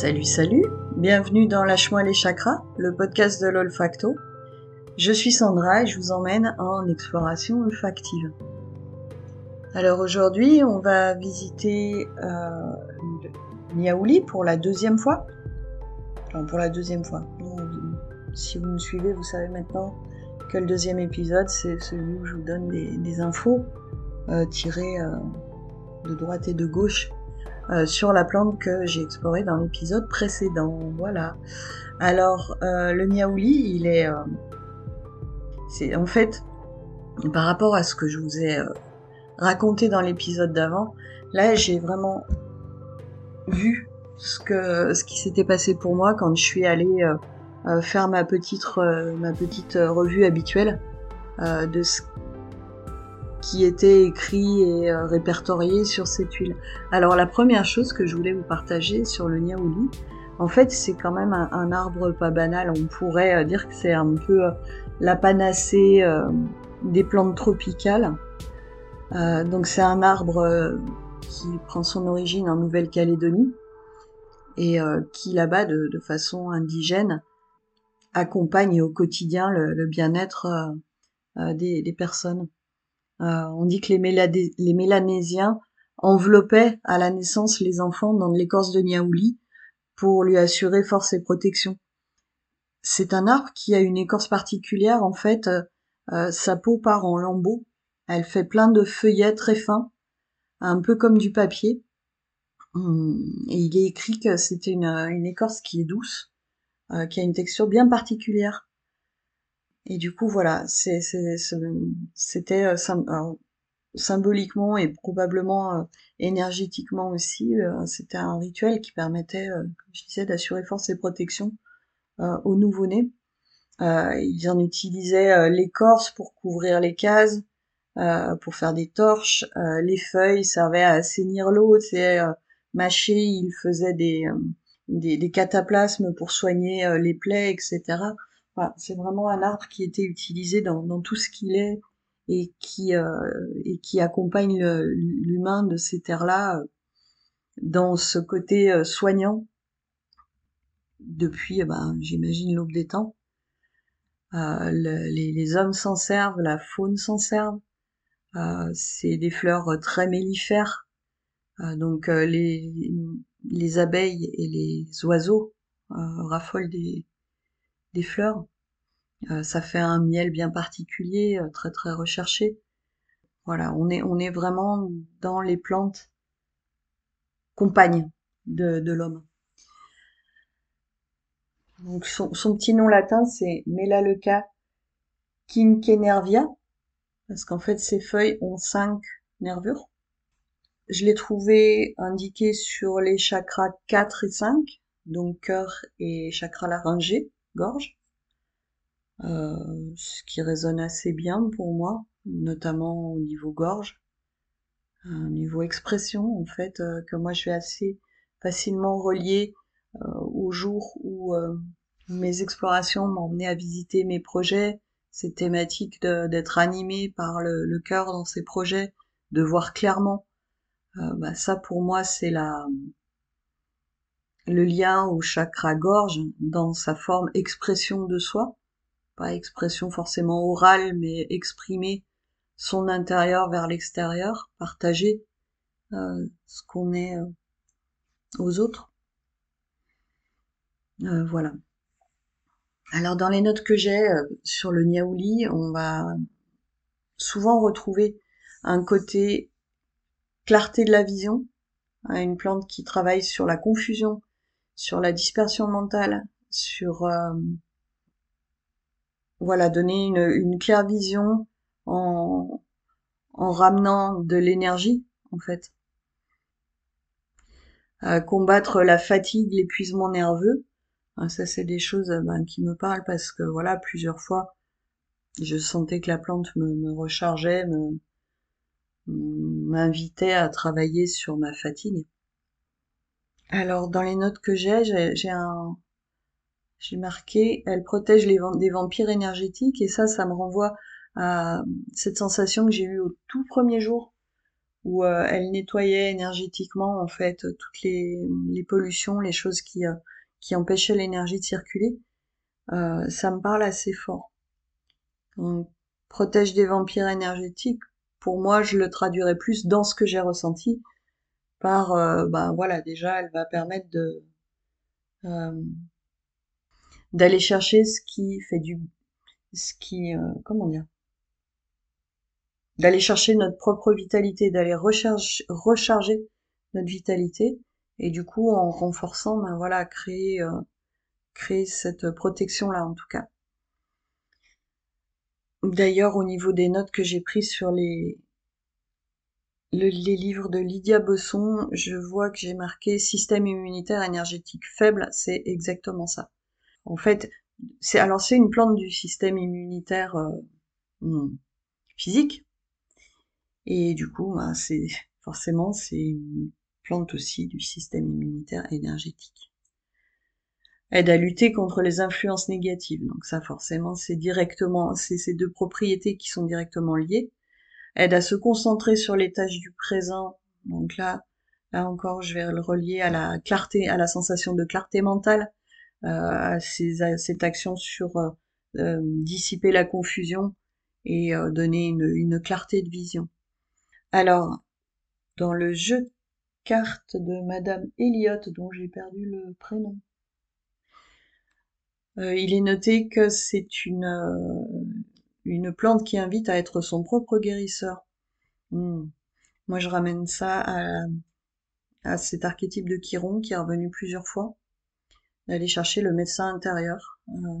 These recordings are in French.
Salut, salut, bienvenue dans Lâche-moi les chakras, le podcast de l'olfacto. Je suis Sandra et je vous emmène en exploration olfactive. Alors aujourd'hui, on va visiter euh, Niaouli pour la deuxième fois. Enfin, pour la deuxième fois. Si vous me suivez, vous savez maintenant que le deuxième épisode, c'est celui où je vous donne des, infos euh, tirées euh, de droite et de gauche euh, sur la plante que j'ai explorée dans l'épisode précédent. Voilà. Alors, euh, le niaouli, il est... Euh, c'est en fait, par rapport à ce que je vous ai raconté dans l'épisode d'avant, là, j'ai vraiment vu ce qui s'était passé pour moi quand je suis allée faire ma petite ma petite revue habituelle de ce qui était écrit et euh, répertorié sur cette huile. Alors la première chose que je voulais vous partager sur le niaouli, en fait c'est quand même un, arbre pas banal. On pourrait euh, dire que c'est un peu euh, la panacée des plantes tropicales. donc c'est un arbre qui prend son origine en Nouvelle-Calédonie et qui là-bas de, façon indigène accompagne au quotidien le, bien-être des personnes. Euh, on dit que les, Mélanésiens enveloppaient à la naissance les enfants dans l'écorce de Niaouli pour lui assurer force et protection. C'est un arbre qui a une écorce particulière, en fait, euh, euh, sa peau part en lambeaux, elle fait plein de feuillets très fins, un peu comme du papier. Hum, et il est écrit que c'était une, écorce qui est douce, qui a une texture bien particulière. Et du coup, voilà, c'était euh, symboliquement et probablement euh, énergétiquement aussi, euh, c'était un rituel qui permettait, comme je disais, d'assurer force et protection aux nouveau-nés. ils en utilisaient l'écorce pour couvrir les cases, pour faire des torches. les feuilles servaient à assainir l'eau, c'est mâcher, ils faisaient des, cataplasmes pour soigner les plaies, etc c'est vraiment un arbre qui était utilisé dans, tout ce qu'il est et qui, euh, et qui accompagne l'humain de ces terres-là euh, dans ce côté euh, soignant depuis, ben, j'imagine, l'aube des temps. les, hommes s'en servent, la faune s'en serve. c'est des fleurs très mellifères. donc les, les abeilles et les oiseaux raffolent des, des fleurs. Euh, ça fait un miel bien particulier, euh, très très recherché. Voilà, on est, on est vraiment dans les plantes compagnes de, l'homme. Donc son, petit nom latin c'est Melaleuca quinquenervia, parce qu'en fait ses feuilles ont cinq nervures. Je l'ai trouvé indiqué sur les chakras 4 et 5, donc cœur et chakra laryngé gorge, euh, ce qui résonne assez bien pour moi, notamment au niveau gorge, au niveau expression en fait, euh, que moi je vais assez facilement relier euh, au jour où mes explorations emmené à visiter mes projets, ces thématiques d'être animé par le, cœur dans ces projets, de voir clairement. bah ça pour moi c'est la le lien au chakra gorge dans sa forme expression de soi, pas expression forcément orale, mais exprimer son intérieur vers l'extérieur, partager euh, ce qu'on est euh, aux autres. Euh, voilà. Alors dans les notes que j'ai sur le niaouli, on va souvent retrouver un côté clarté de la vision, hein, une plante qui travaille sur la confusion sur la dispersion mentale, sur euh, voilà donner une, claire vision en, en ramenant de l'énergie en fait. combattre la fatigue, l'épuisement nerveux, hein, ça c'est des choses ben, qui me parlent parce que voilà plusieurs fois je sentais que la plante me, me rechargeait, m'invitait à travailler sur ma fatigue. Alors, dans les notes que j'ai, j'ai un, j'ai marqué, elle protège les des vampires énergétiques, et ça, ça me renvoie à cette sensation que j'ai eue au tout premier jour où elle nettoyait énergétiquement en fait toutes les, pollutions, les choses qui, qui empêchaient l'énergie de circuler, ça me parle assez fort. Donc, protège des vampires énergétiques, pour moi, je le traduirais plus dans ce que j'ai ressenti par, euh, ben voilà, déjà, elle va permettre de euh, d'aller chercher ce qui fait du, ce qui, euh, comment dire, d'aller chercher notre propre vitalité, d'aller recharger, recharger notre vitalité, et du coup, en renforçant, ben voilà, créer, créer cette protection là, en tout cas. D'ailleurs, au niveau des notes que j'ai prises sur les, les livres de Lydia Besson, je vois que j'ai marqué système immunitaire énergétique faible, c'est exactement ça. En fait, c'est alors c'est une plante du système immunitaire euh, hmm, physique, et du coup, bah, c'est forcément c'est une plante aussi du système immunitaire énergétique aide à lutter contre les influences négatives. Donc ça forcément c'est directement, c'est ces deux propriétés qui sont directement liées. Aide à se concentrer sur les tâches du présent. Donc là, là encore, je vais le relier à la clarté, à la sensation de clarté mentale, euh, à, cette action sur euh, euh, dissiper la confusion et donner une, une clarté de vision. Alors, dans le jeu de cartes de Madame Elliot, dont j'ai perdu le prénom, euh, il est noté que c'est une, euh, une plante qui invite à être son propre guérisseur. Hmm. Moi, je ramène ça à, à cet archétype de Chiron qui est revenu plusieurs fois, d'aller chercher le médecin intérieur, euh,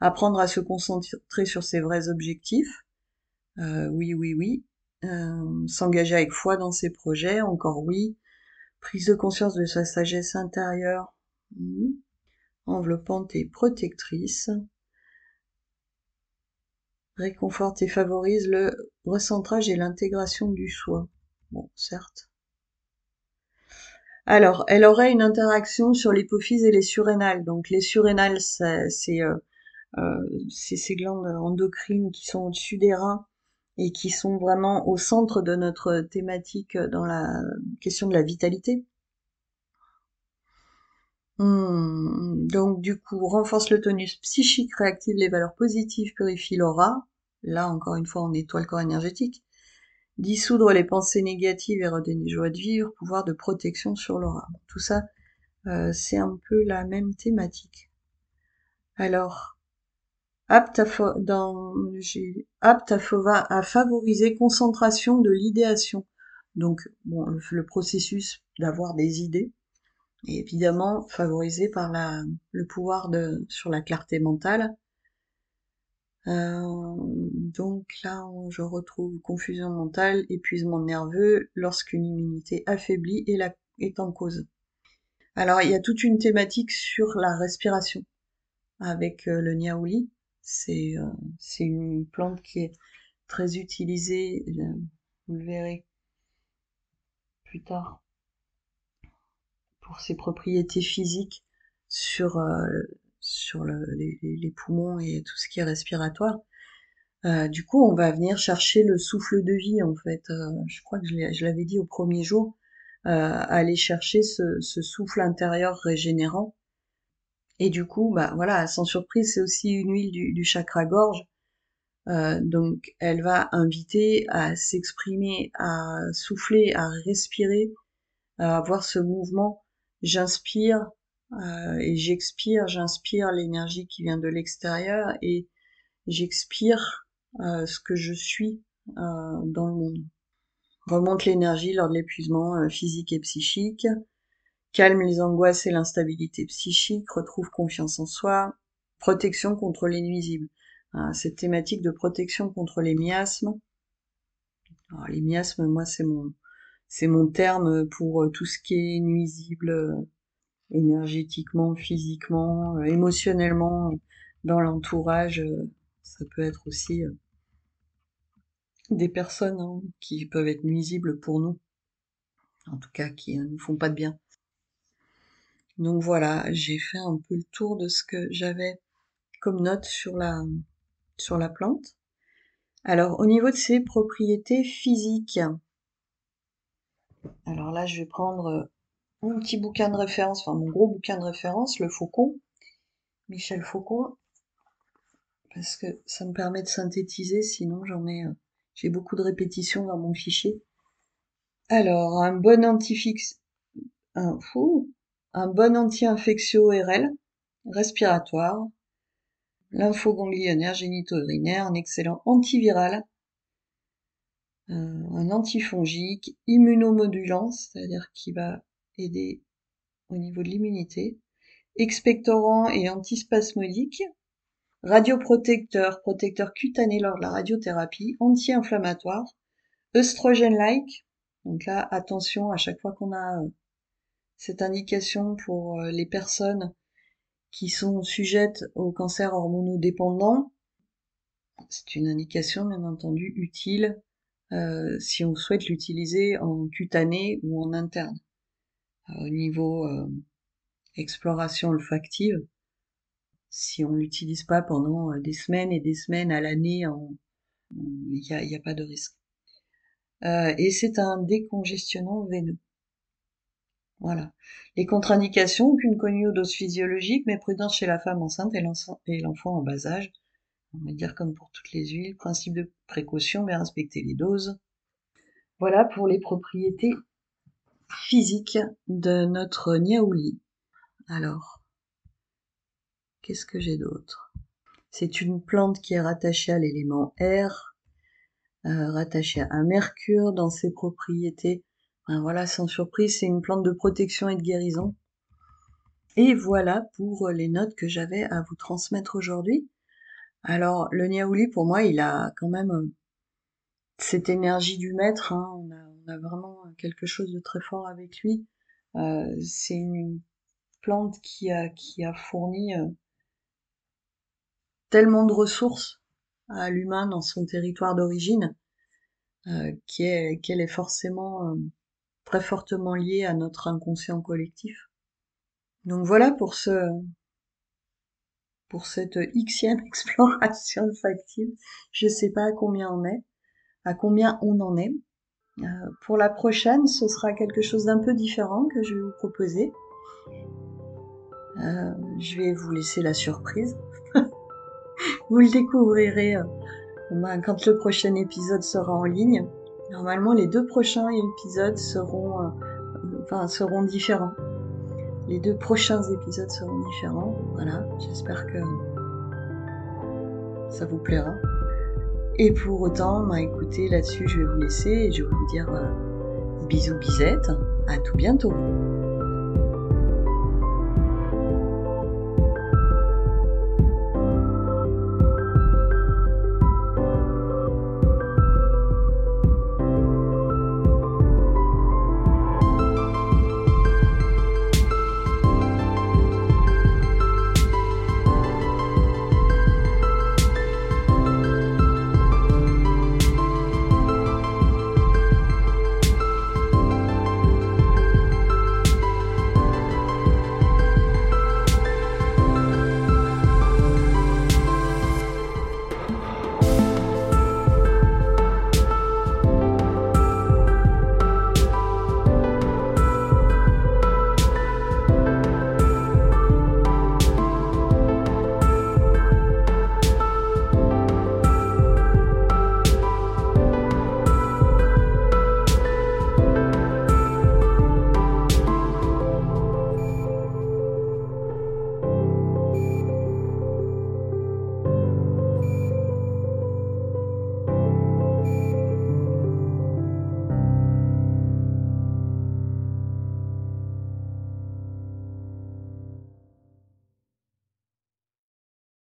apprendre à se concentrer sur ses vrais objectifs, oui, oui, oui, s'engager avec foi dans ses projets, encore oui, prise de conscience de sa sagesse intérieure, hmm enveloppante et protectrice, réconforte et favorise le recentrage et l'intégration du soi. Bon, certes. Alors, elle aurait une interaction sur l'hypophyse et les surrénales. Donc, les surrénales, c'est euh, euh, ces glandes endocrines qui sont au-dessus des reins et qui sont vraiment au centre de notre thématique dans la question de la vitalité. Hmm, donc du coup, renforce le tonus psychique, réactive les valeurs positives, purifie l'aura. Là, encore une fois, on nettoie le corps énergétique. Dissoudre les pensées négatives et redonner joie de vivre, pouvoir de protection sur l'aura. Tout ça, euh, c'est un peu la même thématique. Alors, apte à, dans, apte à, favoriser concentration de l'idéation. Donc, bon, le processus d'avoir des idées, évidemment favorisé par la, le pouvoir de, sur la clarté mentale. Euh, donc là, je retrouve confusion mentale, épuisement nerveux, lorsqu'une immunité affaiblie est, en cause. Alors, il y a toute une thématique sur la respiration avec euh, le niaouli. C'est euh, c'est une plante qui est très utilisée, vous le verrez plus tard, pour ses propriétés physiques sur, euh, sur le, les, les, poumons et tout ce qui est respiratoire. Euh, du coup, on va venir chercher le souffle de vie, en fait. Euh, je crois que je l'avais dit au premier jour, aller chercher ce, ce, souffle intérieur régénérant. Et du coup, bah voilà, sans surprise, c'est aussi une huile du, du chakra gorge. donc, elle va inviter à s'exprimer, à souffler, à respirer, à avoir ce mouvement j'inspire euh, et j'expire, j'inspire l'énergie qui vient de l'extérieur et j'expire euh, ce que je suis euh, dans le monde. Remonte l'énergie lors de l'épuisement physique et psychique, calme les angoisses et l'instabilité psychique, retrouve confiance en soi, protection contre les nuisibles. cette thématique de protection contre les miasmes. Alors, les miasmes, moi, c'est mon, c'est mon terme pour euh, tout ce qui est nuisible euh, énergétiquement, physiquement, euh, émotionnellement dans l'entourage. Ça peut être aussi des personnes hein, qui peuvent être nuisibles pour nous, en tout cas qui ne nous font pas de bien. Donc voilà, j'ai fait un peu le tour de ce que j'avais comme note sur la, sur la plante. Alors au niveau de ses propriétés physiques, Alors là, je vais prendre mon petit bouquin de référence, enfin mon gros bouquin de référence, Le Faucon, Michel Faucon, parce que ça me permet de synthétiser, sinon j'en ai, euh, j'ai beaucoup de répétitions dans mon fichier. Alors, un bon antifixe, un un bon anti-infectio RL, respiratoire, lymphoganglionnaire, génito-urinaire, un excellent antiviral, euh, un antifongique, immunomodulant, c'est-à-dire qui va aider au niveau de l'immunité, expectorant et antispasmodique, radioprotecteur, protecteur cutané lors de la radiothérapie, anti-inflammatoire, œstrogène-like. Donc là, attention à chaque fois qu'on a euh, cette indication pour euh, les personnes qui sont sujettes au cancer hormonodépendant. C'est une indication bien entendu utile euh, si on souhaite l'utiliser en cutané ou en interne. au niveau exploration olfactive, si on l'utilise pas pendant euh, des semaines et des semaines à l'année, il n'y a, pas de risque. Euh, et c'est un décongestionnant veineux. Voilà. Les contre-indications, aucune connue aux doses physiologiques, mais prudence chez la femme enceinte et l'enfant en bas âge. On va dire comme pour toutes les huiles, principe de précaution, bien respecter les doses. Voilà pour les propriétés physiques de notre niaouli. Alors, Qu'est-ce que j'ai d'autre? C'est une plante qui est rattachée à l'élément air, euh, rattachée à mercure dans ses propriétés. voilà, sans surprise, c'est une plante de protection et de guérison. Et voilà pour les notes que j'avais à vous transmettre aujourd'hui. Alors, le niaouli, pour moi, il a quand même euh, cette énergie du maître. Hein. On, a, vraiment quelque chose de très fort avec lui. Euh, c'est une plante qui a, qui a fourni tellement de ressources à l'humain dans son territoire d'origine euh, qu'elle est forcément euh, très fortement liée à notre inconscient collectif. Donc voilà pour ce pour cette xème exploration olfactive. Je sais pas à combien on est, à combien on en est. Euh, pour la prochaine, ce sera quelque chose d'un peu différent que je vais vous proposer. je vais vous laisser la surprise. Vous le découvrirez euh, quand le prochain épisode sera en ligne. Normalement, les deux prochains épisodes seront, euh, enfin, seront différents. Les deux prochains épisodes seront différents. Voilà, j'espère que ça vous plaira. Et pour autant, bah, écoutez, là-dessus, je vais vous laisser et je vais vous dire euh, bisous bisettes. À tout bientôt.